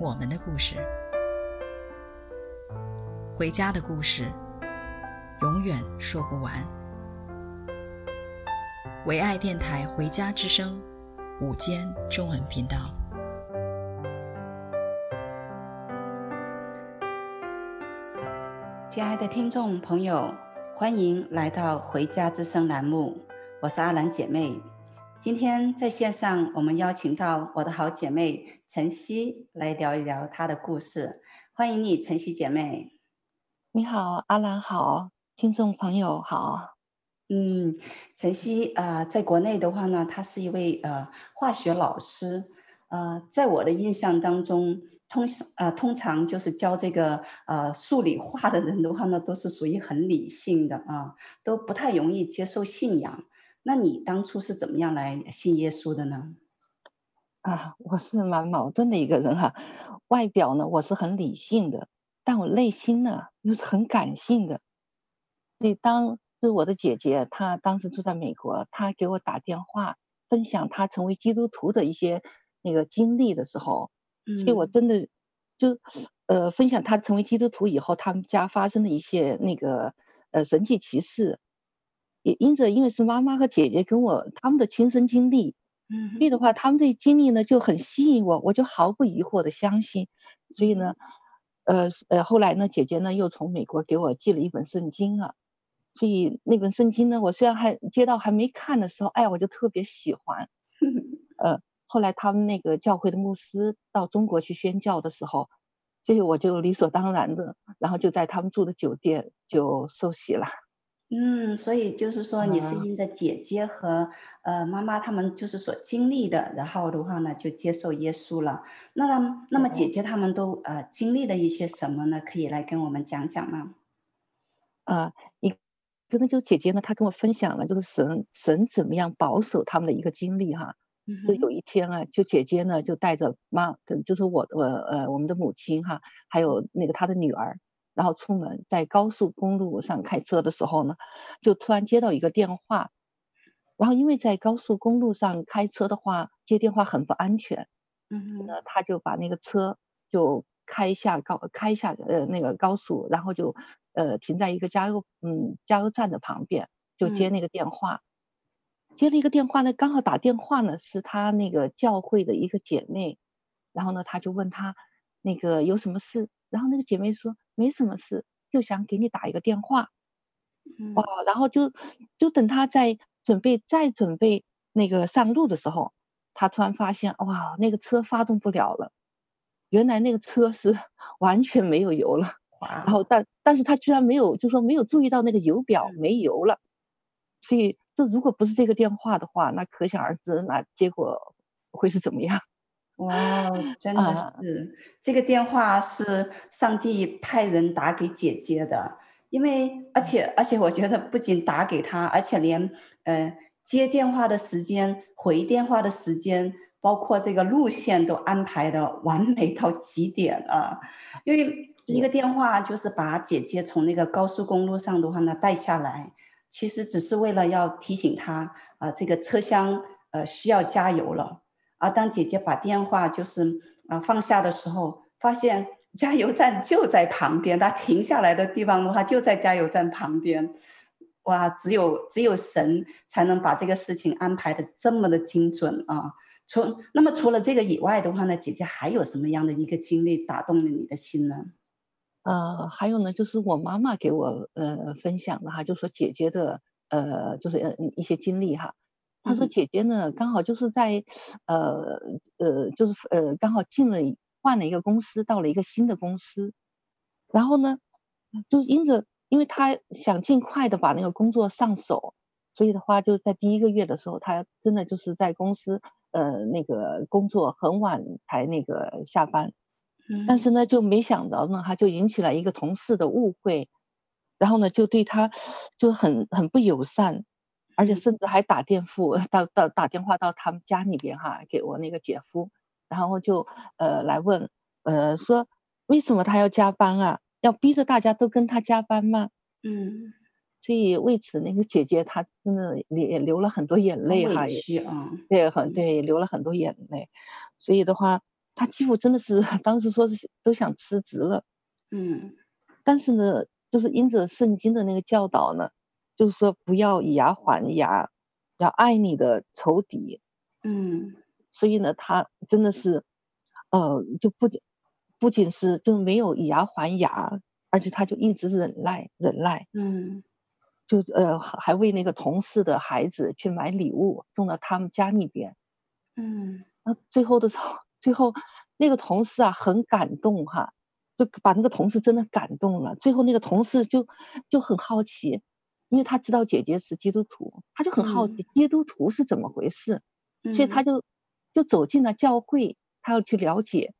我们的故事，回家的故事，永远说不完。唯爱电台《回家之声》午间中文频道，亲爱的听众朋友，欢迎来到《回家之声》栏目，我是阿兰姐妹。今天在线上，我们邀请到我的好姐妹晨曦来聊一聊她的故事。欢迎你，晨曦姐妹。你好，阿兰好，听众朋友好。嗯，晨曦啊、呃，在国内的话呢，她是一位呃化学老师。呃，在我的印象当中，通呃通常就是教这个呃数理化的人的话呢，都是属于很理性的啊、呃，都不太容易接受信仰。那你当初是怎么样来信耶稣的呢？啊，我是蛮矛盾的一个人哈。外表呢，我是很理性的，但我内心呢又是很感性的。所以当是我的姐姐，她当时住在美国，她给我打电话分享她成为基督徒的一些那个经历的时候，嗯，所以我真的就呃分享她成为基督徒以后，他们家发生的一些那个呃神迹奇事。也因着，因为是妈妈和姐姐跟我他们的亲身经历，嗯，所以的话，他们的经历呢就很吸引我，我就毫不疑惑的相信。所以呢，呃呃，后来呢，姐姐呢又从美国给我寄了一本圣经啊，所以那本圣经呢，我虽然还接到还没看的时候，哎，我就特别喜欢。呃，后来他们那个教会的牧师到中国去宣教的时候，这个我就理所当然的，然后就在他们住的酒店就受洗了。嗯，所以就是说，你是因着姐姐和、嗯、呃妈妈他们就是所经历的，然后的话呢，就接受耶稣了。那么，那么姐姐他们都呃经历了一些什么呢？可以来跟我们讲讲吗？啊，一个呢，就姐姐呢，她跟我分享了，就是神神怎么样保守他们的一个经历哈。嗯。就有一天啊，就姐姐呢就带着妈，就是我我呃我们的母亲哈，还有那个她的女儿。然后出门，在高速公路上开车的时候呢，就突然接到一个电话。然后因为在高速公路上开车的话，接电话很不安全。嗯，那他就把那个车就开下高开下呃那个高速，然后就呃停在一个加油嗯加油站的旁边，就接那个电话。嗯。接了一个电话呢，刚好打电话呢是他那个教会的一个姐妹，然后呢他就问他那个有什么事。然后那个姐妹说没什么事，就想给你打一个电话，哇！然后就就等他在准备再准备那个上路的时候，他突然发现哇，那个车发动不了了，原来那个车是 完全没有油了。然后但但是他居然没有，就说没有注意到那个油表没油了，所以就如果不是这个电话的话，那可想而知，那结果会是怎么样？哇，真的是、uh, 这个电话是上帝派人打给姐姐的，因为而且而且我觉得不仅打给她，而且连呃接电话的时间、回电话的时间，包括这个路线都安排的完美到极点啊！因为一个电话就是把姐姐从那个高速公路上的话呢带下来，其实只是为了要提醒她啊、呃，这个车厢呃需要加油了。而当姐姐把电话就是啊放下的时候，发现 加油站就在旁边，她停下来的地方的话就在加油站旁边。哇，只有只有神才能把这个事情安排的这么的精准啊！除那么除了这个以外的话呢，姐姐还有什么样的一个经历打动了你的心呢？呃，还有呢，就是我妈妈给我呃分享的哈，就说姐姐的呃就是呃一些经历哈。他说：“姐姐呢，刚好就是在，呃呃，就是呃，刚好进了换了一个公司，到了一个新的公司，然后呢，就是因着，因为他想尽快的把那个工作上手，所以的话，就在第一个月的时候，他真的就是在公司呃那个工作很晚才那个下班，但是呢，就没想到呢，他就引起了一个同事的误会，然后呢，就对他就很很不友善，而且甚至还打电话到到打电话到他们家里边哈，给我那个姐夫，然后就呃来问呃说为什么他要加班啊？要逼着大家都跟他加班吗？嗯，所以为此那个姐姐她真的也流了很多眼泪哈，也啊，对很对流了很多眼泪，所以的话。他几乎真的是 当时说是都想辞职了，嗯，但是呢，就是因着圣经的那个教导呢，就是说不要以牙还牙，要爱你的仇敌，嗯，所以呢，他真的是，呃，就不不仅是就没有以牙还牙，而且他就一直忍耐忍耐，嗯，就呃还为那个同事的孩子去买礼物送到他们家里边，嗯，那最后的时候。最后，那个同事啊很感动哈，就把那个同事真的感动了。最后那个同事就就很好奇，因为他知道姐姐是基督徒，他就很好奇基督徒是怎么回事，嗯、所以他就就走进了教会，他要去了解，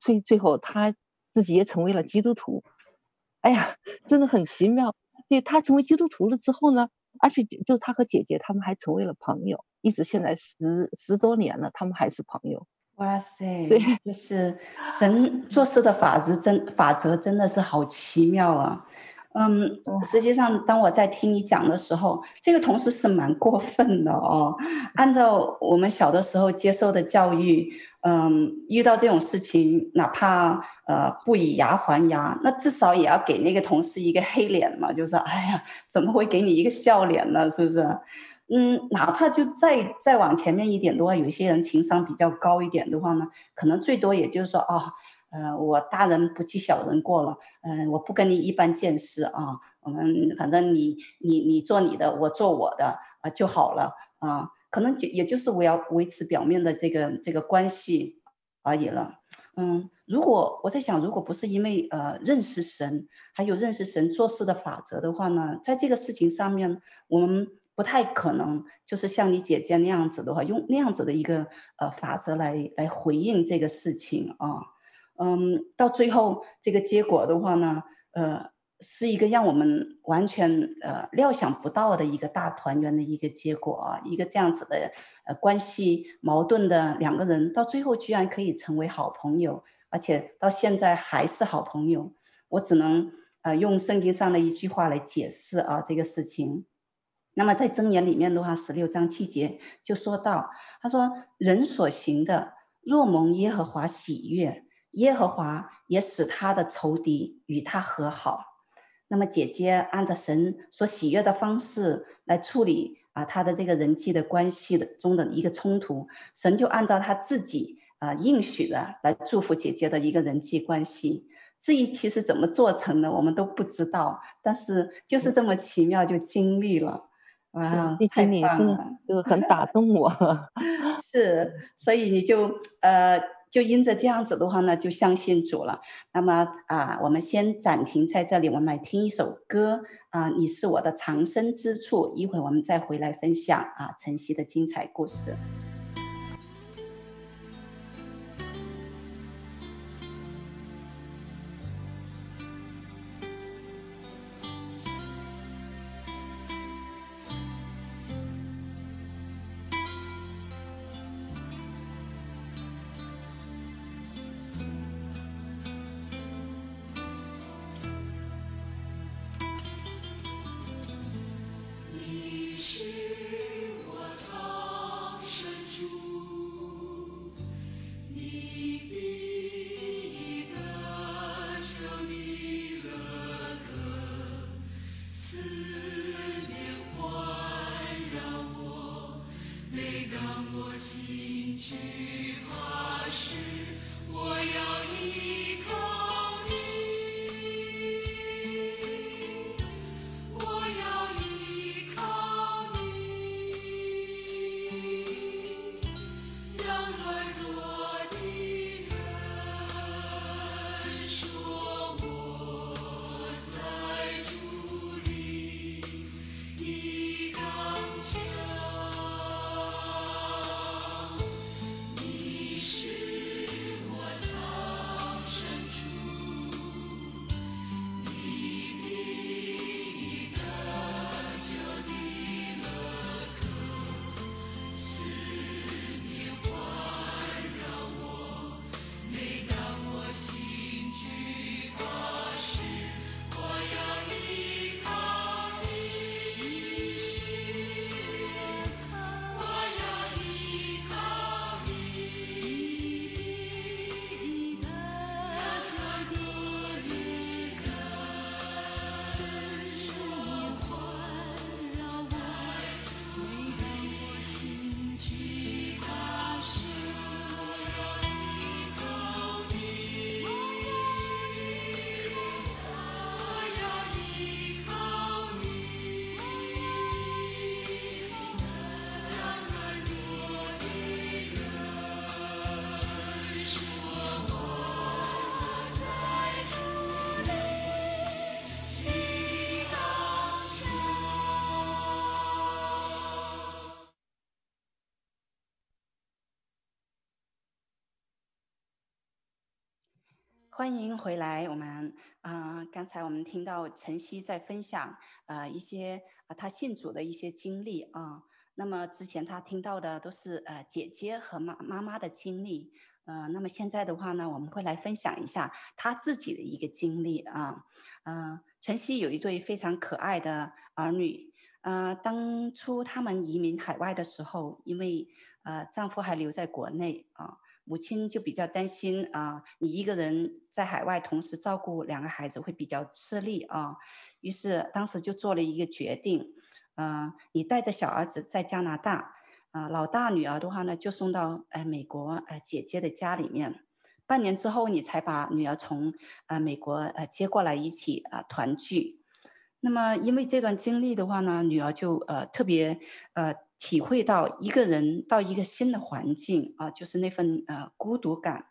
所以最后他自己也成为了基督徒。哎呀，真的很奇妙。对，他成为基督徒了之后呢，而且就他和姐姐他们还成为了朋友，一直现在十十多年了，他们还是朋友。哇塞，对就是神做事的法则真法则真的是好奇妙啊！嗯，实际上当我在听你讲的时候，这个同事是蛮过分的哦。按照我们小的时候接受的教育，嗯，遇到这种事情，哪怕呃不以牙还牙，那至少也要给那个同事一个黑脸嘛，就是哎呀，怎么会给你一个笑脸呢？是不是？嗯，哪怕就再再往前面一点的话，有一些人情商比较高一点的话呢，可能最多也就是说啊，呃，我大人不计小人过了，嗯、我不跟你一般见识啊，我们反正你你你做你的，我做我的啊、就好了啊，可能就也就是我要维持表面的这个这个关系而已了。嗯，如果我在想，如果不是因为呃认识神，还有认识神做事的法则的话呢，在这个事情上面，我们。不太可能，就是像你姐姐那样子的话，用那样子的一个呃法则来来回应这个事情啊，嗯，到最后这个结果的话呢，呃，是一个让我们完全呃料想不到的一个大团圆的一个结果啊，一个这样子的呃关系矛盾的两个人，到最后居然可以成为好朋友，而且到现在还是好朋友，我只能呃用圣经上的一句话来解释啊这个事情。那么在箴言里面的话，十六章七节就说到，他说：“人所行的，若蒙耶和华喜悦，耶和华也使他的仇敌与他和好。”那么姐姐按照神所喜悦的方式来处理啊，他的这个人际的关系的中的一个冲突，神就按照他自己啊应许的来祝福姐姐的一个人际关系。至于其实怎么做成的，我们都不知道，但是就是这么奇妙就经历了。哇，太棒了，就很打动我。是，所以你就呃，就因着这样子的话呢，就相信主了。那么啊，我们先暂停在这里，我们来听一首歌啊，你是我的藏身之处。一会我们再回来分享啊，晨曦的精彩故事。欢迎回来。我们啊、刚才我们听到晨曦在分享呃一些呃他信主的一些经历啊、那么之前他听到的都是呃姐姐和妈妈妈的经历，呃，那么现在的话呢，我们会来分享一下他自己的一个经历啊。嗯、呃，晨曦有一对非常可爱的儿女。呃，当初他们移民海外的时候，因为呃丈夫还留在国内啊。母亲就比较担心啊、你一个人在海外同时照顾两个孩子会比较吃力啊。于是当时就做了一个决定，嗯、呃，你带着小儿子在加拿大，啊、老大女儿的话呢就送到呃美国呃姐姐的家里面。半年之后，你才把女儿从呃美国呃接过来一起啊、团聚。那么因为这段经历的话呢，女儿就呃特别呃。体会到一个人到一个新的环境啊，就是那份呃孤独感。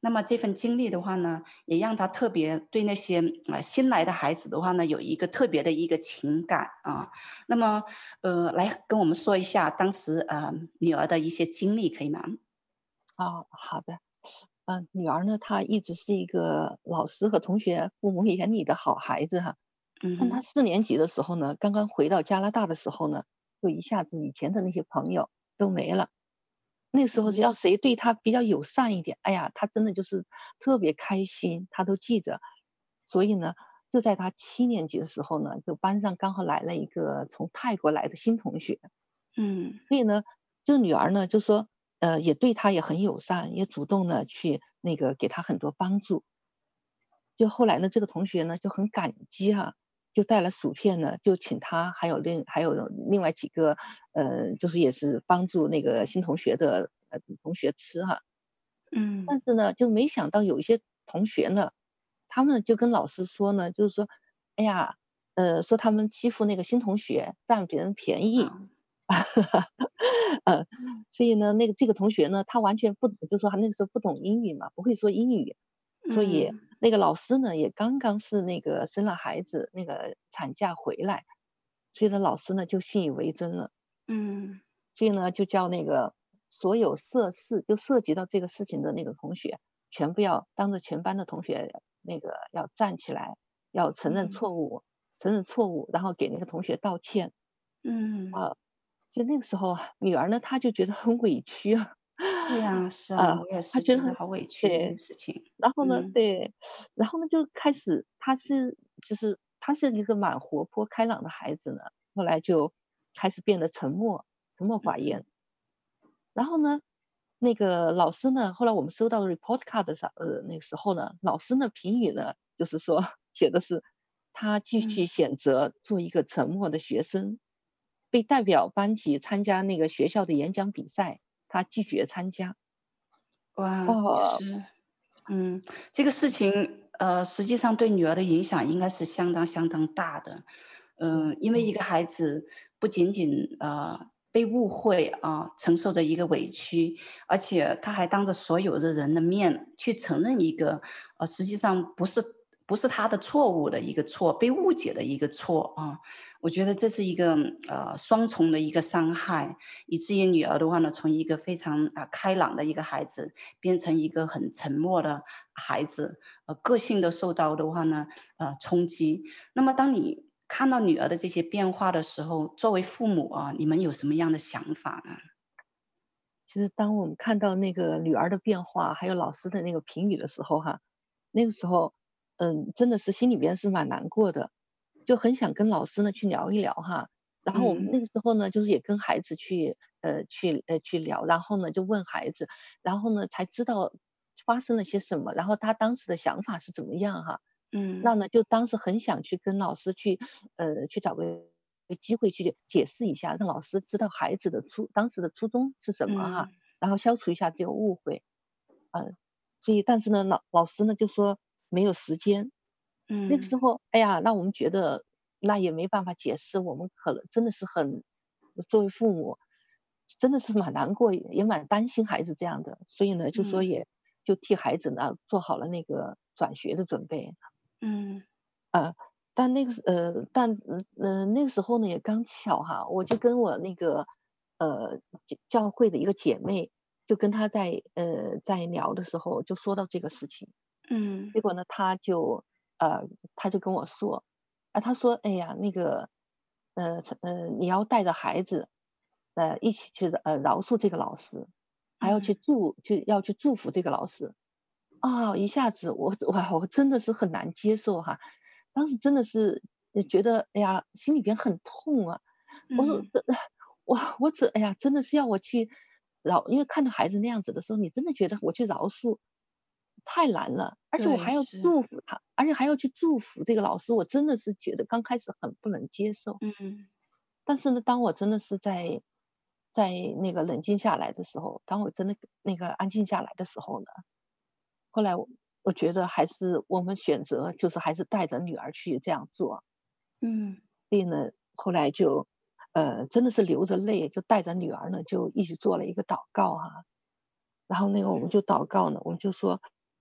那么这份经历的话呢，也让他特别对那些啊新来的孩子的话呢，有一个特别的一个情感啊。那么呃，来跟我们说一下当时呃女儿的一些经历，可以吗？哦，好的。嗯、呃，女儿呢，她一直是一个老师和同学、父母眼里的好孩子哈。嗯。但她四年级的时候呢，刚刚回到加拿大的时候呢。就一下子以前的那些朋友都没了，那时候只要谁对他比较友善一点，哎呀，他真的就是特别开心，他都记着。所以呢，就在他七年级的时候呢，就班上刚好来了一个从泰国来的新同学，嗯，所以呢，这个女儿呢就说，呃，也对他也很友善，也主动的去那个给他很多帮助。就后来呢，这个同学呢就很感激哈、啊。就带了薯片呢，就请他还有另还有另外几个，呃，就是也是帮助那个新同学的呃同学吃哈，嗯，但是呢，就没想到有一些同学呢，他们就跟老师说呢，就是说，哎呀，呃，说他们欺负那个新同学，占别人便宜，哈 哈，呃，所以呢，那个这个同学呢，他完全不，就说他那个时候不懂英语嘛，不会说英语，所以。嗯那个老师呢，也刚刚是那个生了孩子，那个产假回来，所以呢，老师呢就信以为真了，嗯，所以呢就叫那个所有涉事就涉及到这个事情的那个同学，全部要当着全班的同学那个要站起来，要承认错误，嗯、承认错误，然后给那个同学道歉，嗯啊，所以那个时候女儿呢，她就觉得很委屈啊。是啊，是啊，我也是觉得好委屈的事情。然后呢，对，然后呢就开始，他是就是他是一个蛮活泼开朗的孩子呢，后来就开始变得沉默，沉默寡言。然后呢，那个老师呢，后来我们收到 report card 的时候，呃，那个时候呢，老师呢评语呢，就是说写的是他继续选择做一个沉默的学生，被代表班级参加那个学校的演讲比赛。他拒绝参加，哇，就是，嗯，这个事情，呃，实际上对女儿的影响应该是相当相当大的，嗯、呃，因为一个孩子不仅仅呃被误会啊、呃，承受着一个委屈，而且他还当着所有的人的面去承认一个，呃，实际上不是不是他的错误的一个错，被误解的一个错啊。我觉得这是一个呃双重的一个伤害，以至于女儿的话呢，从一个非常啊、呃、开朗的一个孩子，变成一个很沉默的孩子，呃，个性都受到的话呢，呃，冲击。那么，当你看到女儿的这些变化的时候，作为父母啊，你们有什么样的想法呢？其实，当我们看到那个女儿的变化，还有老师的那个评语的时候，哈，那个时候，嗯，真的是心里边是蛮难过的。就很想跟老师呢去聊一聊哈，然后我们那个时候呢，就是也跟孩子去呃去呃去聊，然后呢就问孩子，然后呢才知道发生了些什么，然后他当时的想法是怎么样哈，嗯，那呢就当时很想去跟老师去呃去找个机会去解释一下，让老师知道孩子的初当时的初衷是什么哈，然后消除一下这个误会，呃，所以但是呢老老师呢就说没有时间。嗯，那个时候，哎呀，那我们觉得那也没办法解释，我们可能真的是很，作为父母，真的是蛮难过，也蛮担心孩子这样的，所以呢，就说也就替孩子呢做好了那个转学的准备。嗯，呃，但那个呃，但嗯嗯、呃，那个时候呢也刚巧哈，我就跟我那个呃教会的一个姐妹，就跟她在呃在聊的时候就说到这个事情。嗯，结果呢，他就呃，他就跟我说，啊，他说，哎呀，那个，呃呃，你要带着孩子，呃，一起去呃饶恕这个老师，还要去祝，就要去祝福这个老师。啊，一下子我哇，我真的是很难接受哈，当时真的是觉得，哎呀，心里边很痛啊。我说，我我这，哎呀，真的是要我去饶，因为看到孩子那样子的时候，你真的觉得我去饶恕太难了，而且我还要祝福他，而且还要去祝福这个老师，我真的是觉得刚开始很不能接受。嗯，但是呢，当我真的是在在那个冷静下来的时候，当我真的那个安静下来的时候呢。后来我我觉得还是我们选择就是还是带着女儿去这样做，嗯，所以呢，后来就呃真的是流着泪，就带着女儿呢就一起做了一个祷告啊，然后那个我们就祷告呢，我们就说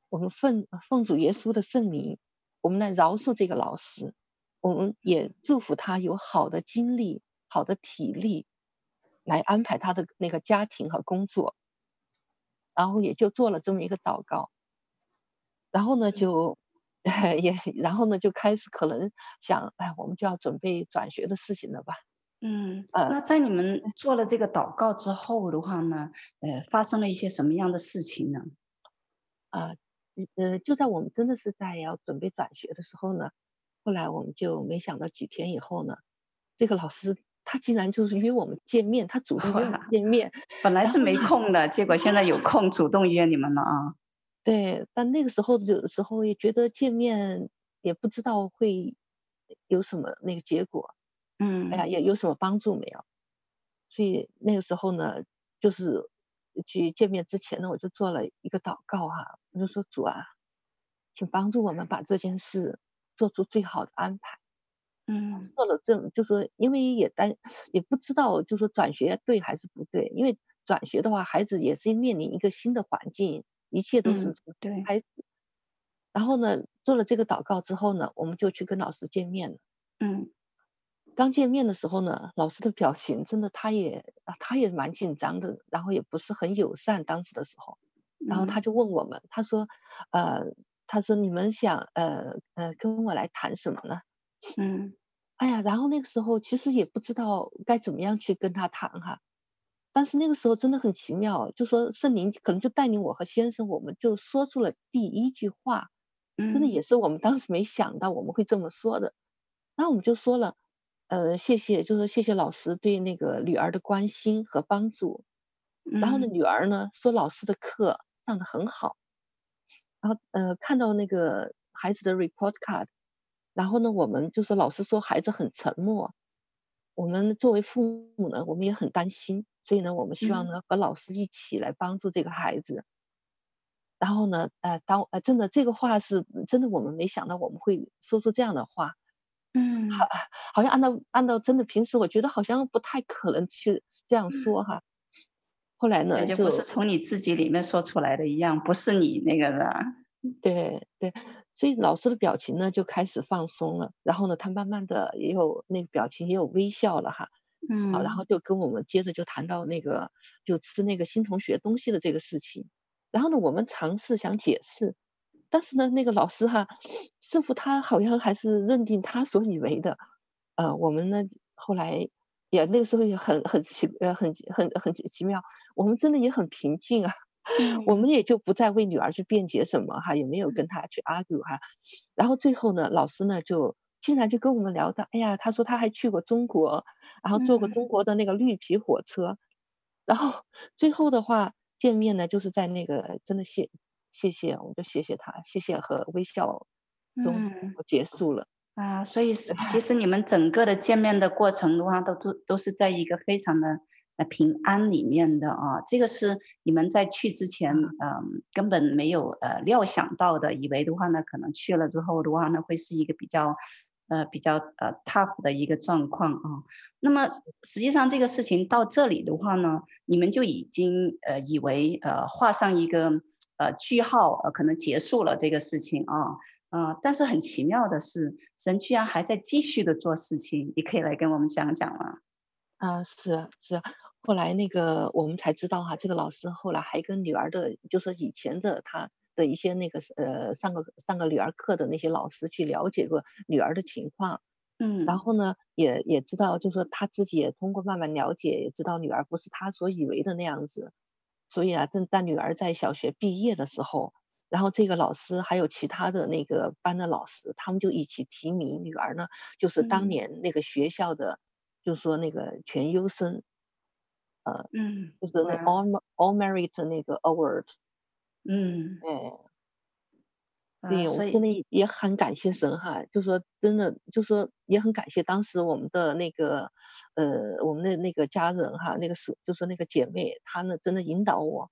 我们奉奉主耶稣的圣名，我们来饶恕这个老师，我们也祝福他有好的精力、好的体力来安排他的那个家庭和工作，然后也就做了这么一个祷告。然后呢，就 也然后呢，就开始可能想，哎，我们就要准备转学的事情了吧？嗯，呃，那在你们做了这个祷告之后的话呢，呃，发生了一些什么样的事情呢？呃，呃，就在我们真的是在要准备转学的时候呢，后来我们就没想到几天以后呢，这个老师他竟然就是约我们见面，他主动约我们见面，本来是没空的，结果现在有空，主动约你们了啊。对，但那个时候有的时候也觉得见面也不知道会有什么那个结果，嗯，哎呀，也有什么帮助没有？所以那个时候呢，就是去见面之前呢，我就做了一个祷告哈、啊，我就说主啊，请帮助我们把这件事做出最好的安排。嗯，做了这，就说因为也担也不知道，就说转学对还是不对？因为转学的话，孩子也是面临一个新的环境。一切都是对开始，然后呢，做了这个祷告之后呢，我们就去跟老师见面了。嗯，刚见面的时候呢，老师的表情真的，他也他也蛮紧张的，然后也不是很友善。当时的时候，然后他就问我们，他说，呃，他说你们想呃呃跟我来谈什么呢？嗯，哎呀，然后那个时候其实也不知道该怎么样去跟他谈哈。但是那个时候真的很奇妙，就说圣灵可能就带领我和先生，我们就说出了第一句话，真的也是我们当时没想到我们会这么说的。然后我们就说了，呃，谢谢，就说谢谢老师对那个女儿的关心和帮助。然后呢，女儿呢说老师的课上的很好，然后呃看到那个孩子的 report card，然后呢我们就说老师说孩子很沉默，我们作为父母呢，我们也很担心。所以呢，我们希望呢和老师一起来帮助这个孩子。嗯、然后呢，呃，当呃真的这个话是真的，我们没想到我们会说出这样的话。嗯，好，好像按照按照真的平时，我觉得好像不太可能去这样说哈。嗯、后来呢，就不是从你自己里面说出来的一样，不是你那个的。对对，所以老师的表情呢就开始放松了，然后呢，他慢慢的也有那个表情也有微笑了哈。嗯，好，然后就跟我们接着就谈到那个就吃那个新同学东西的这个事情，然后呢，我们尝试想解释，但是呢，那个老师哈，似乎他好像还是认定他所以为的，呃，我们呢后来也那个时候也很很奇呃很很很奇妙，我们真的也很平静啊，嗯、我们也就不再为女儿去辩解什么哈，也没有跟他去 argue 哈，然后最后呢，老师呢就。竟然就跟我们聊到，哎呀，他说他还去过中国，然后坐过中国的那个绿皮火车，嗯、然后最后的话见面呢，就是在那个真的谢谢谢，我们就谢谢他，谢谢和微笑中结束了、嗯、啊。所以其实你们整个的见面的过程的话，都都都是在一个非常的呃平安里面的啊。这个是你们在去之前嗯、呃、根本没有呃料想到的，以为的话呢，可能去了之后的话呢，会是一个比较。呃，比较呃 tough 的一个状况啊。那么实际上这个事情到这里的话呢，你们就已经呃以为呃画上一个呃句号，呃可能结束了这个事情啊啊、呃。但是很奇妙的是，神居然还在继续的做事情。你可以来跟我们讲讲吗？啊，是是。后来那个我们才知道哈，这个老师后来还跟女儿的，就是以前的他的一些那个呃上个上个女儿课的那些老师去了解过女儿的情况，嗯，然后呢也也知道，就是说他自己也通过慢慢了解，也知道女儿不是他所以为的那样子，所以啊，正在女儿在小学毕业的时候，然后这个老师还有其他的那个班的老师，他们就一起提名女儿呢，就是当年那个学校的，嗯、就是说那个全优生。呃，嗯，就是那 all all merit 那个 award，嗯，哎，对，我真的也很感谢神哈，就说真的，就说也很感谢当时我们的那个，呃，我们的那个家人哈，那个是就说那个姐妹，她呢真的引导我，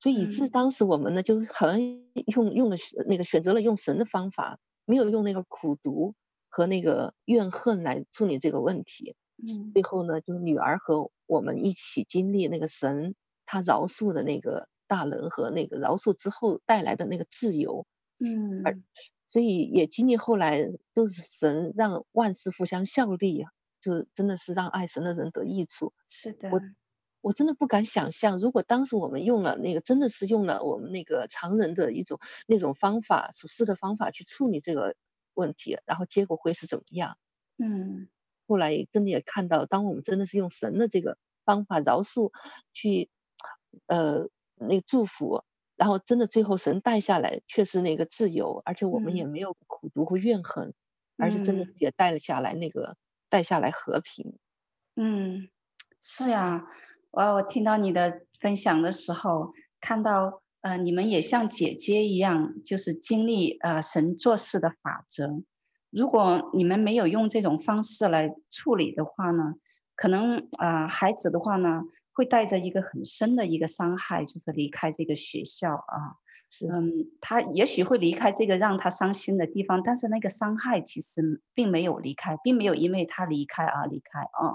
所以以致当时我们呢就很用用了那个选择了用神的方法，没有用那个苦读和那个怨恨来处理这个问题。嗯，最后呢，就是女儿和我们一起经历那个神他饶恕的那个大能和那个饶恕之后带来的那个自由，嗯，而所以也经历后来都是神让万事互相效力，就真的是让爱神的人得益处。是的，我我真的不敢想象，如果当时我们用了那个真的是用了我们那个常人的一种那种方法处事的方法去处理这个问题，然后结果会是怎么样？嗯。后来真的也看到，当我们真的是用神的这个方法饶恕，去，呃，那个祝福，然后真的最后神带下来却是那个自由，而且我们也没有苦毒和怨恨，嗯、而是真的也带了下来那个带下来和平。嗯，是呀，我我听到你的分享的时候，看到呃你们也像姐姐一样，就是经历呃神做事的法则。如果你们没有用这种方式来处理的话呢，可能啊、呃，孩子的话呢，会带着一个很深的一个伤害，就是离开这个学校啊。嗯，他也许会离开这个让他伤心的地方，但是那个伤害其实并没有离开，并没有因为他离开而离开啊。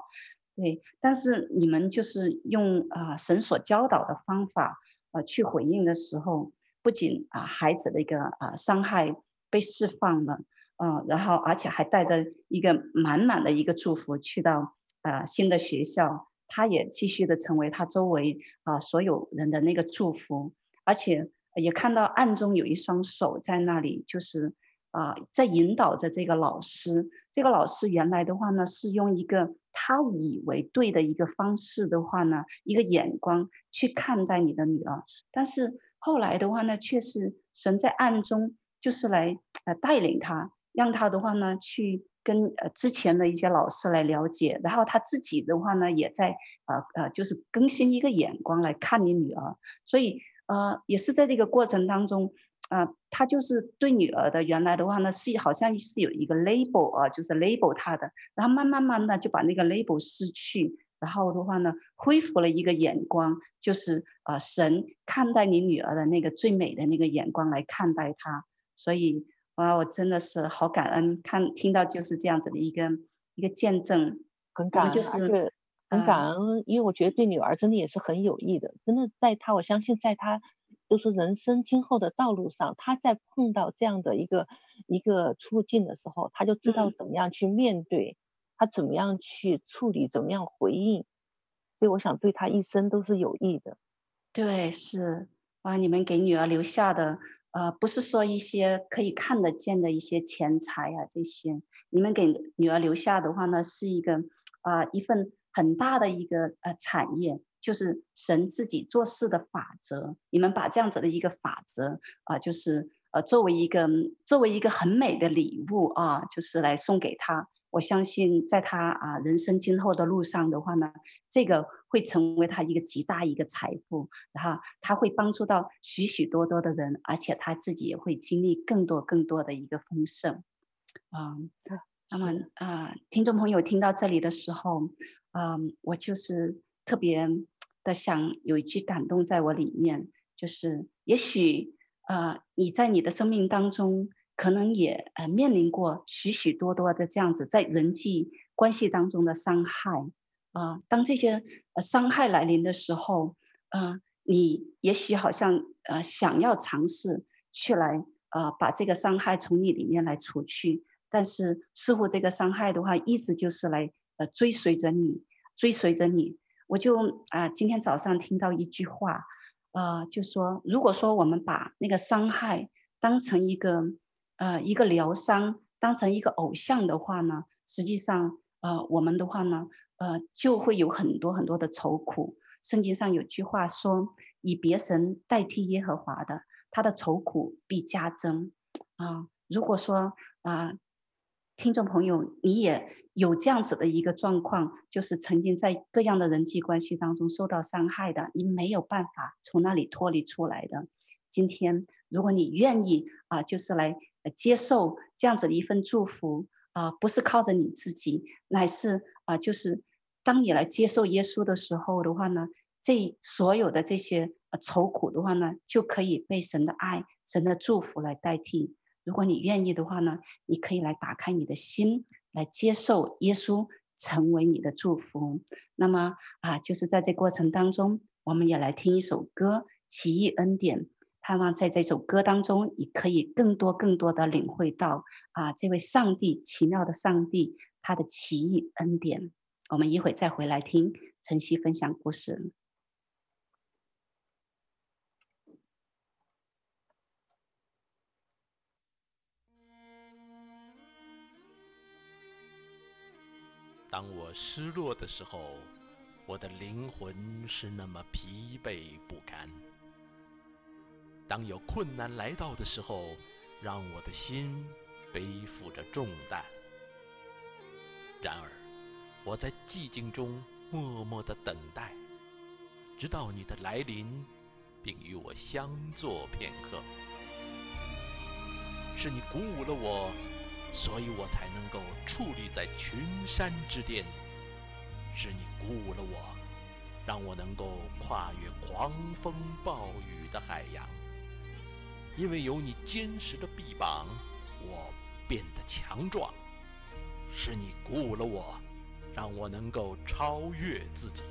对，但是你们就是用啊、呃、神所教导的方法啊、呃、去回应的时候，不仅啊、孩子的一个啊、伤害被释放了。嗯，然后而且还带着一个满满的一个祝福去到啊、新的学校，他也继续的成为他周围啊、所有人的那个祝福，而且也看到暗中有一双手在那里，就是啊、在引导着这个老师。这个老师原来的话呢，是用一个他以为对的一个方式的话呢，一个眼光去看待你的女儿，但是后来的话呢，却是神在暗中就是来呃带领他。让他的话呢，去跟呃之前的一些老师来了解，然后他自己的话呢，也在呃呃，就是更新一个眼光来看你女儿，所以呃，也是在这个过程当中，啊、呃，他就是对女儿的原来的话呢，是好像是有一个 label 啊，就是 label 他的，然后慢慢慢的就把那个 label 失去，然后的话呢，恢复了一个眼光，就是呃，神看待你女儿的那个最美的那个眼光来看待她，所以。哇，我真的是好感恩，看听到就是这样子的一个一个见证，很感恩，就是很感恩，因为我觉得对女儿真的也是很有益的，真的在她，我相信在她就是人生今后的道路上，她在碰到这样的一个一个处境的时候，她就知道怎么样去面对，她怎么样去处理，怎么样回应，所以我想对她一生都是有益的。对，是。哇，你们给女儿留下的。呃，不是说一些可以看得见的一些钱财啊，这些你们给女儿留下的话呢，是一个啊、一份很大的一个呃产业，就是神自己做事的法则。你们把这样子的一个法则啊、就是呃作为一个作为一个很美的礼物啊，就是来送给她。我相信，在他啊人生今后的路上的话呢，这个会成为他一个极大一个财富，然后他会帮助到许许多多的人，而且他自己也会经历更多更多的一个丰盛。嗯，那么啊，听众朋友听到这里的时候，嗯，我就是特别的想有一句感动在我里面，就是也许呃你在你的生命当中。可能也呃面临过许许多多的这样子在人际关系当中的伤害啊、当这些呃伤害来临的时候，呃，你也许好像呃想要尝试去来呃把这个伤害从你里面来除去，但是似乎这个伤害的话一直就是来呃追随着你，追随着你。我就啊、今天早上听到一句话，呃，就说如果说我们把那个伤害当成一个呃一个疗伤，当成一个偶像的话呢，实际上呃我们的话呢，呃就会有很多很多的愁苦。圣经上有句话说：“以别神代替耶和华的，他的愁苦必加增。”啊，如果说啊，听众朋友你也有这样子的一个状况，就是曾经在各样的人际关系当中受到伤害的，你没有办法从那里脱离出来的。今天，如果你愿意啊，就是来接受这样子的一份祝福啊，不是靠着你自己，乃是啊，就是当你来接受耶稣的时候的话呢，这所有的这些愁苦的话呢，就可以被神的爱、神的祝福来代替。如果你愿意的话呢，你可以来打开你的心，来接受耶稣成为你的祝福。那么啊，就是在这过程当中，我们也来听一首歌《奇异恩典》，盼望在这首歌当中，你可以更多更多的领会到啊，这位上帝奇妙的上帝他的奇异恩典。我们一会再回来听晨曦分享故事。当我失落的时候，我的灵魂是那么疲惫不堪；当有困难来到的时候，让我的心背负着重担。然而，我在寂静中默默地等待，直到你的来临，并与我相坐片刻。是你鼓舞了我。所以我才能够矗立在群山之巅，是你鼓舞了我，让我能够跨越狂风暴雨的海洋。因为有你坚实的臂膀，我变得强壮。是你鼓舞了我，让我能够超越自己。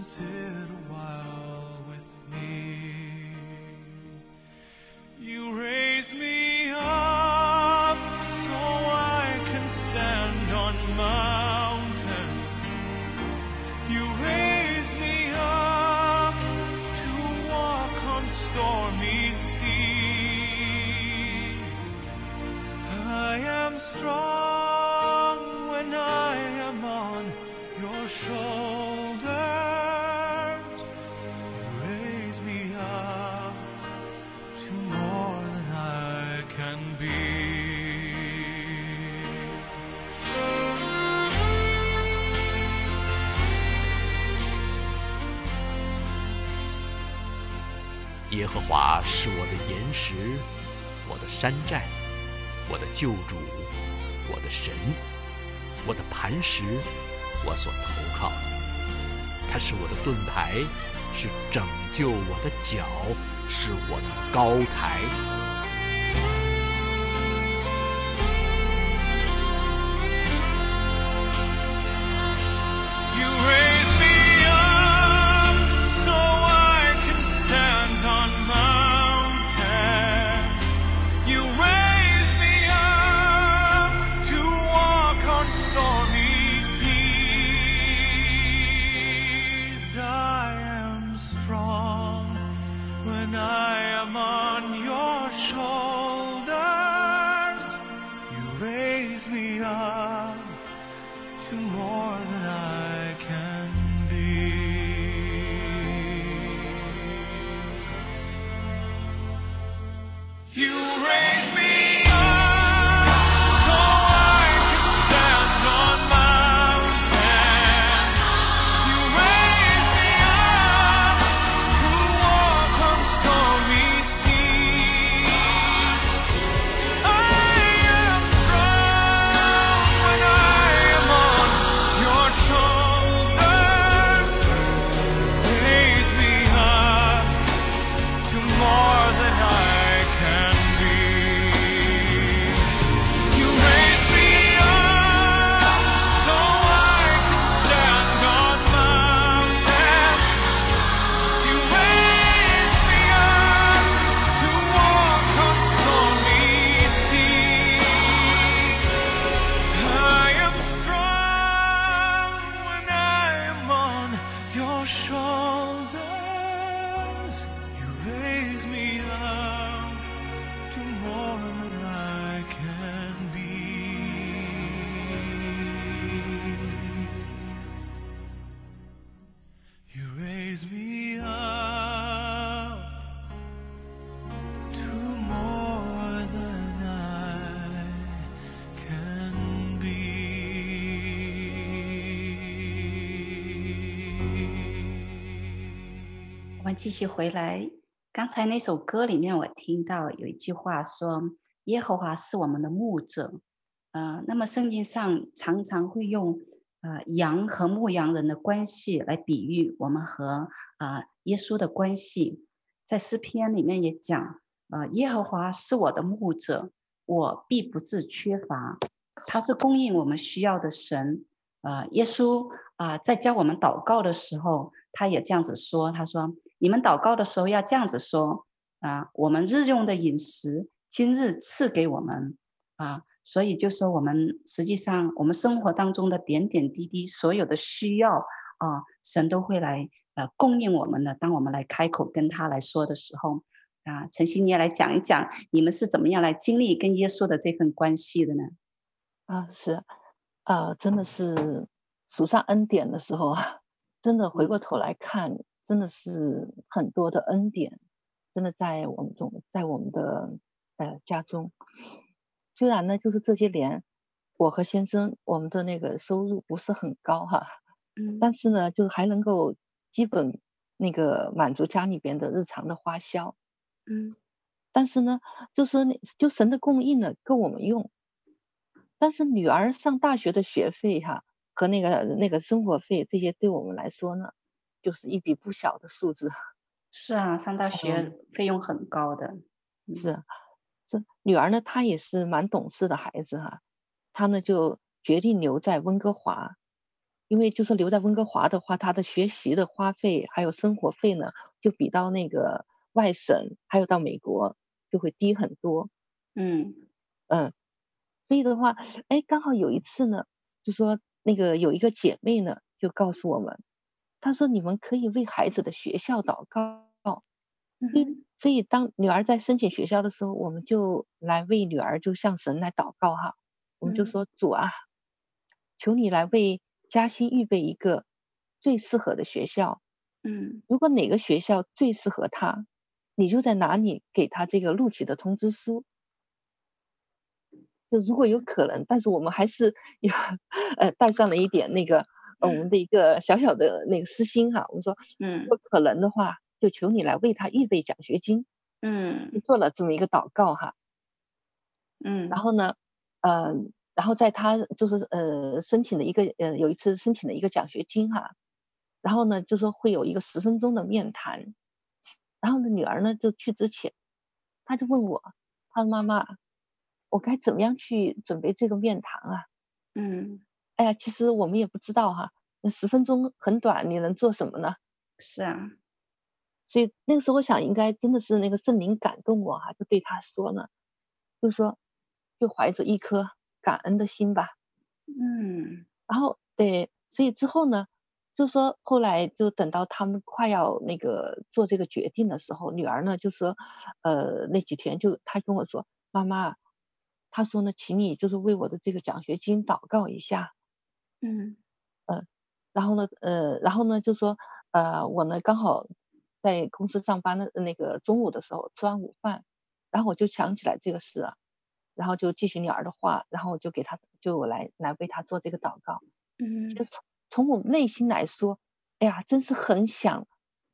answer. 耶和华是我的岩石，我的山寨，我的救主，我的神，我的磐石，我所投靠的。他是我的盾牌，是拯救我的脚，是我的高台。”继续回来。刚才那首歌里面，我听到有一句话说：“耶和华是我们的牧者。”呃，那么圣经上常常会用呃羊和牧羊人的关系来比喻我们和、呃、耶稣的关系。在诗篇里面也讲：“呃，耶和华是我的牧者，我必不致缺乏。他是供应我们需要的神。”呃，耶稣啊、在教我们祷告的时候，他也这样子说：“他说。”你们祷告的时候要这样子说啊，我们日用的饮食今日赐给我们啊，所以就说我们实际上我们生活当中的点点滴滴，所有的需要啊，神都会来呃供应我们的。当我们来开口跟他来说的时候啊，晨曦你也来讲一讲，你们是怎么样来经历跟耶稣的这份关系的呢？啊，是啊，真的是数上恩典的时候啊，真的回过头来看。真的是很多的恩典，真的在我们中，在我们的呃家中。虽然呢，就是这些年，我和先生我们的那个收入不是很高哈，嗯，但是呢，就还能够基本那个满足家里边的日常的花销，嗯，但是呢，就是那就神的供应呢够我们用，但是女儿上大学的学费哈和那个那个生活费这些对我们来说呢。就是一笔不小的数字，是啊，上大学费用很高的，嗯、是，这女儿呢，她也是蛮懂事的孩子哈，她呢就决定留在温哥华，因为就是留在温哥华的话，她的学习的花费还有生活费呢，就比到那个外省还有到美国就会低很多，嗯。嗯，所以的话，哎，刚好有一次呢，就说那个有一个姐妹呢，就告诉我们。她说：“你们可以为孩子的学校祷告，嗯，所以当女儿在申请学校的时候，我们就来为女儿就向神来祷告哈。我们就说：主啊，求你来为嘉欣预备一个最适合的学校，嗯，如果哪个学校最适合他，你就在哪里给他这个录取的通知书。就如果有可能，但是我们还是要 呃带上了一点那个。”我们的一个小小的那个私心哈，我们说，嗯，不可能的话，就求你来为他预备奖学金，嗯，做了这么一个祷告哈，嗯，然后呢，呃，然后在他就是呃申请的一个呃有一次申请的一个奖学金哈，然后呢就说会有一个十分钟的面谈，然后呢女儿呢就去之前，他就问我，他说妈妈，我该怎么样去准备这个面谈啊？嗯。哎呀，其实我们也不知道哈，那十分钟很短，你能做什么呢？是啊，所以那个时候我想，应该真的是那个圣灵感动我哈，就对他说呢，就说，就怀着一颗感恩的心吧。嗯，然后对，所以之后呢，就说后来就等到他们快要那个做这个决定的时候，女儿呢就说，呃，那几天就她跟我说，妈妈，她说呢，请你就是为我的这个奖学金祷告一下。嗯呃，然后呢，呃，然后呢，就说，呃，我呢刚好在公司上班的那个中午的时候吃完午饭，然后我就想起来这个事啊，然后就继续女儿的话，然后我就给他，就我来来为他做这个祷告。嗯，就是从从我们内心来说，哎呀，真是很想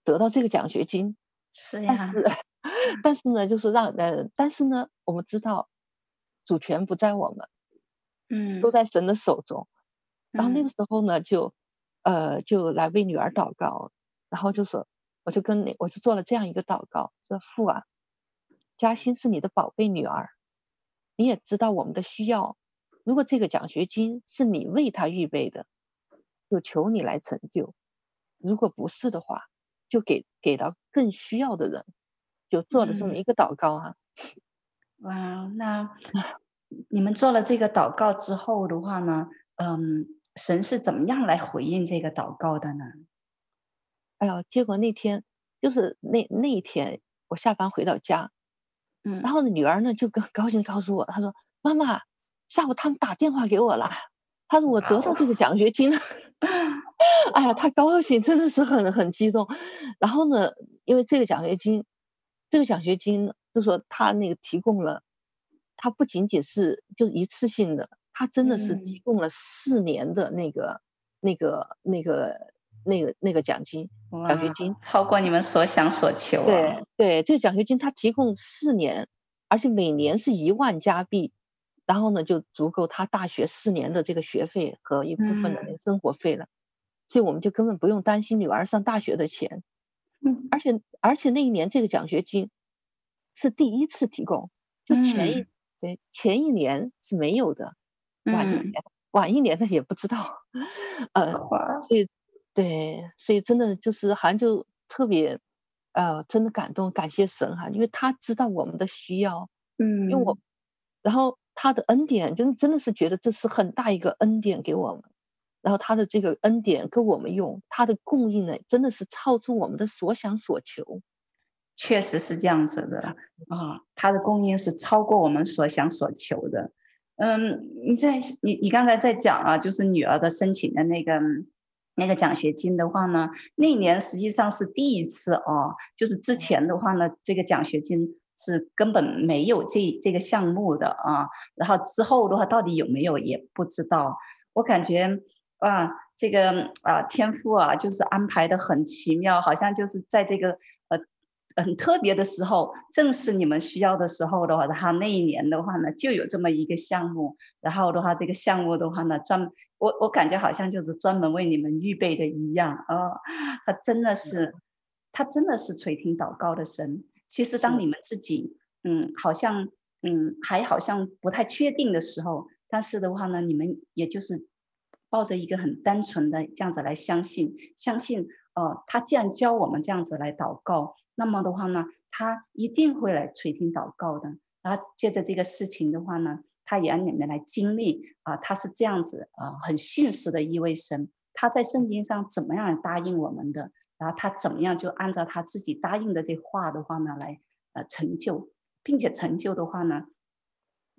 得到这个奖学金。是呀。但是呢，就是让呃，但是呢，我们知道主权不在我们，嗯，都在神的手中。然后那个时候呢，就，呃，就来为女儿祷告，然后就说，我就跟你，我就做了这样一个祷告，说父啊，嘉欣是你的宝贝女儿，你也知道我们的需要，如果这个奖学金是你为他预备的，就求你来成就；如果不是的话，就给给到更需要的人，就做了这么一个祷告哈、啊嗯。哇，那你们做了这个祷告之后的话呢，嗯。神是怎么样来回应这个祷告的呢？哎呦，结果那天就是那那一天，我下班回到家，嗯，然后呢，女儿呢就高高兴告诉我，她说：“妈妈，下午他们打电话给我了，她说我得到这个奖学金了。”哎呀，她高兴，真的是很很激动。然后呢，因为这个奖学金，这个奖学金就说他那个提供了，他不仅仅是就是一次性的。他真的是提供了四年的那个、嗯、那个、那个、那个那个奖金奖学金超过你们所想所求，啊。对对，这个奖学金他提供四年，而且每年是一万加币，然后呢就足够他大学四年的这个学费和一部分的那个生活费了，嗯，所以我们就根本不用担心女儿上大学的钱。嗯，而且而且那一年这个奖学金是第一次提供，就前一，嗯，对前一年是没有的，晚一年，嗯，晚一年的也不知道，呃，所以对，所以真的就是好像就特别，呃，真的感动，感谢神哈，因为他知道我们的需要，嗯，因为我，然后他的恩典真真的是觉得这是很大一个恩典给我们。然后他的这个恩典跟我们用，他的供应呢，真的是超出我们的所想所求，确实是这样子的啊，他的供应是超过我们所想所求的。嗯，你在你你刚才在讲啊，就是女儿的申请的那个那个奖学金的话呢，那年实际上是第一次哦，就是之前的话呢，这个奖学金是根本没有这这个项目的啊，然后之后的话到底有没有也不知道，我感觉。啊，这个啊，天赋啊，就是安排的很奇妙，好像就是在这个呃很特别的时候，正是你们需要的时候的话，他那一年的话呢，就有这么一个项目，然后的话，这个项目的话呢，专我我感觉好像就是专门为你们预备的一样啊，他真的是，他真的是垂听祷告的神。其实当你们自己嗯，好像嗯还好像不太确定的时候，但是的话呢，你们也就是。抱着一个很单纯的这样子来相信，相信，呃，他既然教我们这样子来祷告，那么的话呢，他一定会来垂听祷告的。然后借着这个事情的话呢，他也让你们来经历啊、他是这样子啊、很信实的一位神。他在圣经上怎么样答应我们的，然后他怎么样就按照他自己答应的这话的话呢来呃成就，并且成就的话呢。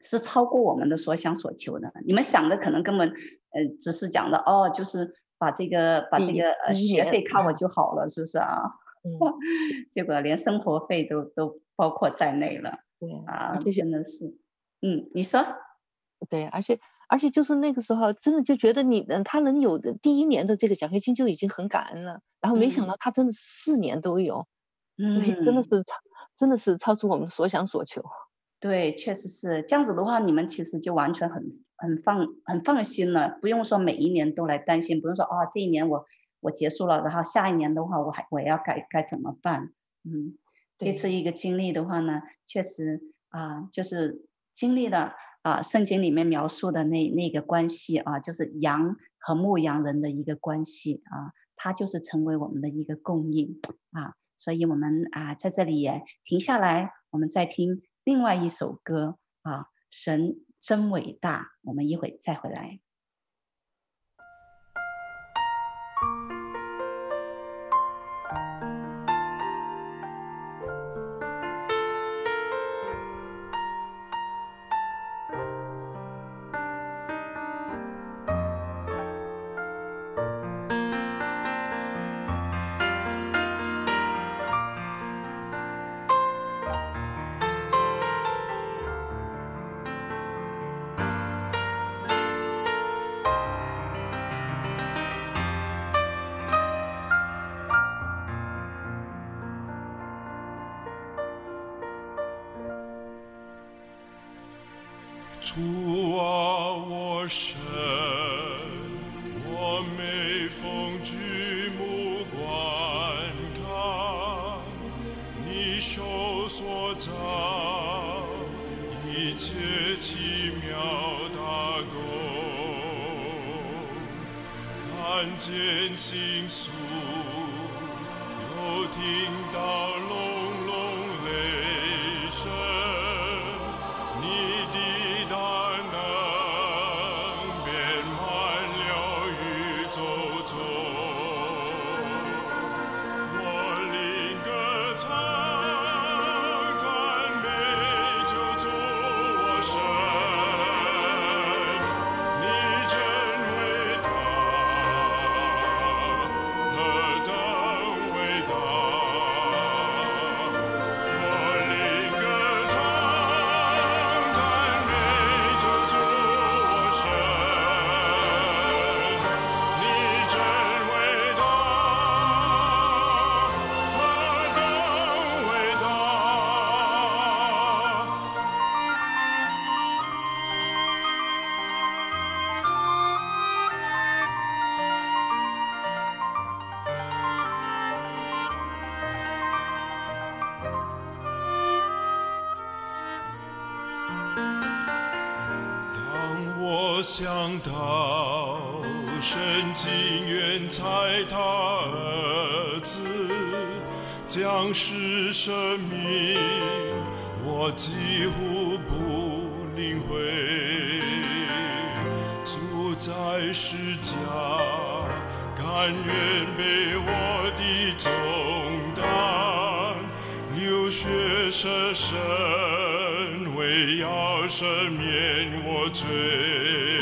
是超过我们的所想所求的。你们想的可能根本，呃，只是讲的哦，就是把这个把这个呃学费 cover 就好了，是不是啊？嗯。结果连生活费都都包括在内了。对啊，真的是。嗯，你说。对，而且而且就是那个时候，真的就觉得你他能有的第一年的这个奖学金就已经很感恩了。然后没想到他真的四年都有，嗯，所以真的是超真的是超出我们所想所求。对，确实是这样子的话，你们其实就完全很很放很放心了，不用说每一年都来担心，不用说啊、哦，这一年我我结束了，然后下一年的话，我还我要该该怎么办？嗯，这次一个经历的话呢，确实啊、呃，就是经历了啊，圣经里面描述的那那个关系啊，就是羊和牧羊人的一个关系啊，它就是成为我们的一个供应啊，所以我们啊在这里也停下来，我们再听。另外一首歌啊，神真伟大，我们一会再回来。边倾诉又听到龙 take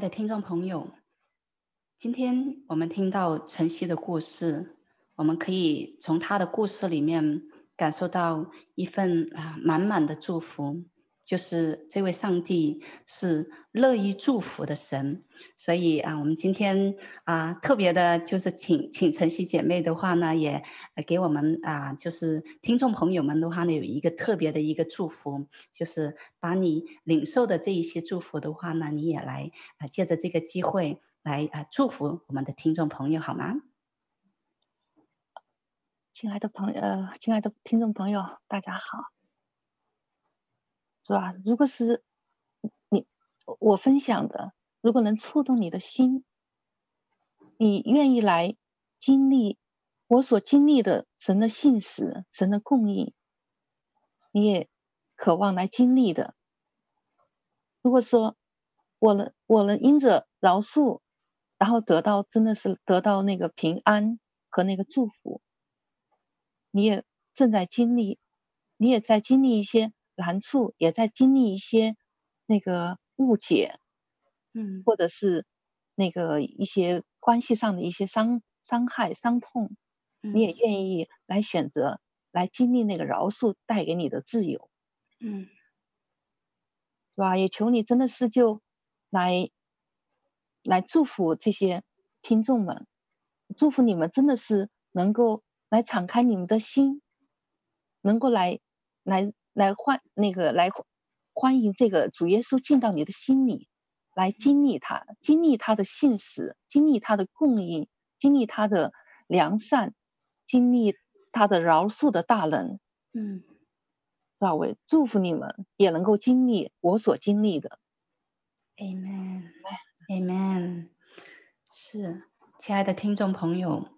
的听众朋友，今天我们听到晨曦的故事，我们可以从他的故事里面感受到一份啊满满的祝福，就是这位上帝是乐意祝福的神。所以啊，我们今天啊特别的，就是请请晨曦姐妹的话呢，也给我们啊，就是听众朋友们的话呢，有一个特别的一个祝福，就是把你领受的这一些祝福的话呢，你也来啊，借着这个机会来啊祝福我们的听众朋友，好吗？亲爱的朋友，呃，亲爱的听众朋友，大家好，是吧？如果是你我分享的。如果能触动你的心，你愿意来经历我所经历的神的信实、神的供应，你也渴望来经历的。如果说我能，我能因着饶恕，然后得到真的是得到那个平安和那个祝福，你也正在经历，你也在经历一些难处，也在经历一些那个误解。嗯，或者是那个一些关系上的一些伤伤害、伤痛，你也愿意来选择来经历那个饶恕带给你的自由，嗯，是吧？也求你真的是就来来祝福这些听众们，祝福你们真的是能够来敞开你们的心，能够来来来欢那个来欢迎这个主耶稣进到你的心里。来经历他，经历他的信使，经历他的供应，经历他的良善，经历他的饶恕的大能，嗯，到位，祝福你们也能够经历我所经历的。Amen，Amen。是，亲爱的听众朋友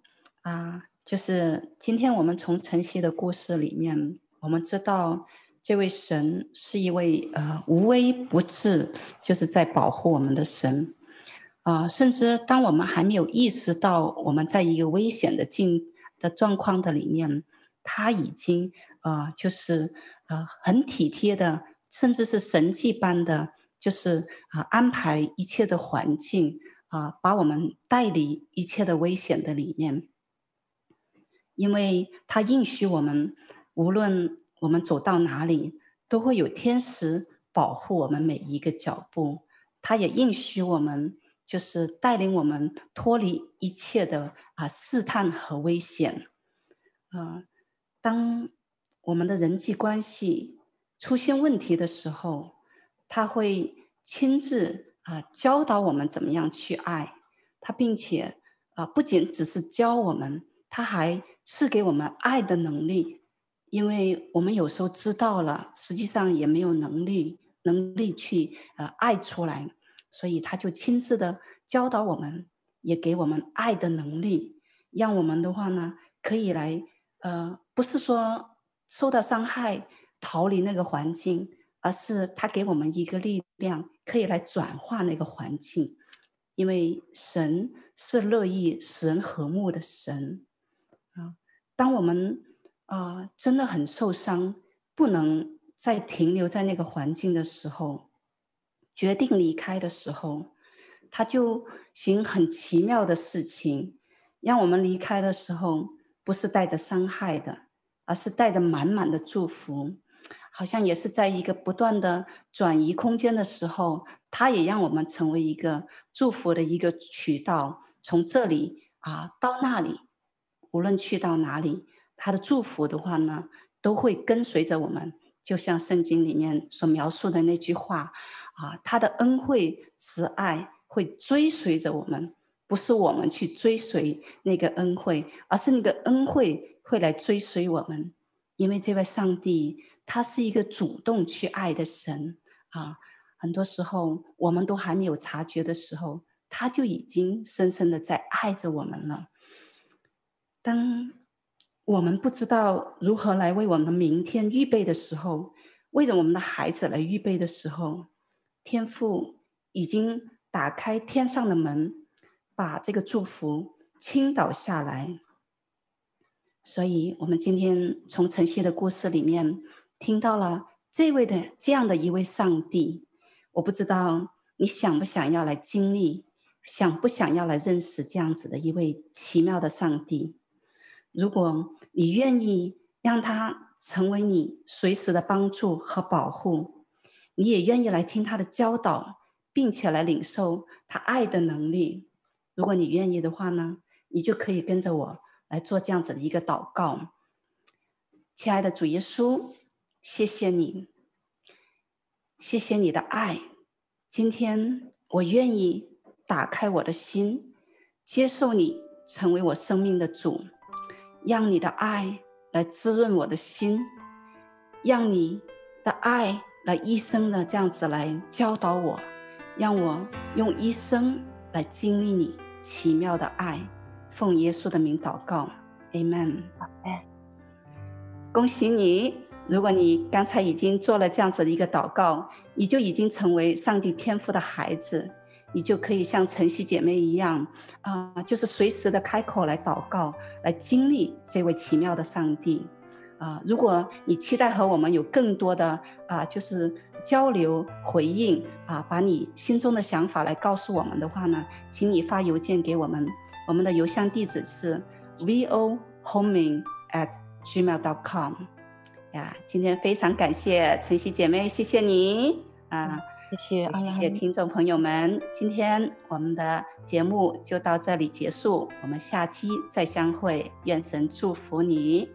啊，就是今天我们从晨曦的故事里面，我们知道这位神是一位呃无微不至，就是在保护我们的神啊。甚至当我们还没有意识到我们在一个危险的境的状况的里面，他已经啊、呃，就是。呃，很体贴的，甚至是神迹般的，就是啊，安排一切的环境啊，把我们带离一切的危险的里面。因为他应许我们，无论我们走到哪里，都会有天使保护我们每一个脚步。他也应许我们，就是带领我们脱离一切的啊试探和危险。啊，当。我们的人际关系出现问题的时候，他会亲自啊教导我们怎么样去爱他，并且啊不仅只是教我们，他还赐给我们爱的能力。因为我们有时候知道了，实际上也没有能力能力去呃爱出来，所以他就亲自的教导我们，也给我们爱的能力，让我们的话呢可以来呃不是说。受到伤害，逃离那个环境，而是他给我们一个力量，可以来转化那个环境。因为神是乐意使人和睦的神啊。当我们啊真的很受伤，不能再停留在那个环境的时候，决定离开的时候，他就行很奇妙的事情，让我们离开的时候不是带着伤害的。而是带着满满的祝福，好像也是在一个不断的转移空间的时候，他也让我们成为一个祝福的一个渠道。从这里啊到那里，无论去到哪里，他的祝福的话呢，都会跟随着我们。就像圣经里面所描述的那句话啊，他的恩惠慈爱会追随着我们，不是我们去追随那个恩惠，而是那个恩惠。会来追随我们，因为这位上帝他是一个主动去爱的神啊。很多时候我们都还没有察觉的时候，他就已经深深的在爱着我们了。当我们不知道如何来为我们明天预备的时候，为着我们的孩子来预备的时候，天父已经打开天上的门，把这个祝福倾倒下来。所以，我们今天从晨曦的故事里面听到了这位的这样的一位上帝。我不知道你想不想要来经历，想不想要来认识这样子的一位奇妙的上帝。如果你愿意让他成为你随时的帮助和保护，你也愿意来听他的教导，并且来领受他爱的能力。如果你愿意的话呢，你就可以跟着我。来做这样子的一个祷告，亲爱的主耶稣，谢谢你，谢谢你的爱。今天我愿意打开我的心，接受你成为我生命的主，让你的爱来滋润我的心，让你的爱来一生的这样子来教导我，让我用一生来经历你奇妙的爱。奉耶稣的名祷告，Amen。恭喜你！如果你刚才已经做了这样子的一个祷告，你就已经成为上帝天赋的孩子，你就可以像晨曦姐妹一样啊、就是随时的开口来祷告，来经历这位奇妙的上帝啊、如果你期待和我们有更多的啊、就是交流回应啊、把你心中的想法来告诉我们的话呢，请你发邮件给我们。我们的邮箱地址是 vohoming at gmail dot com。呀，今天非常感谢晨曦姐妹，谢谢你啊，谢谢，谢谢听众朋友们，今天我们的节目就到这里结束，我们下期再相会，愿神祝福你。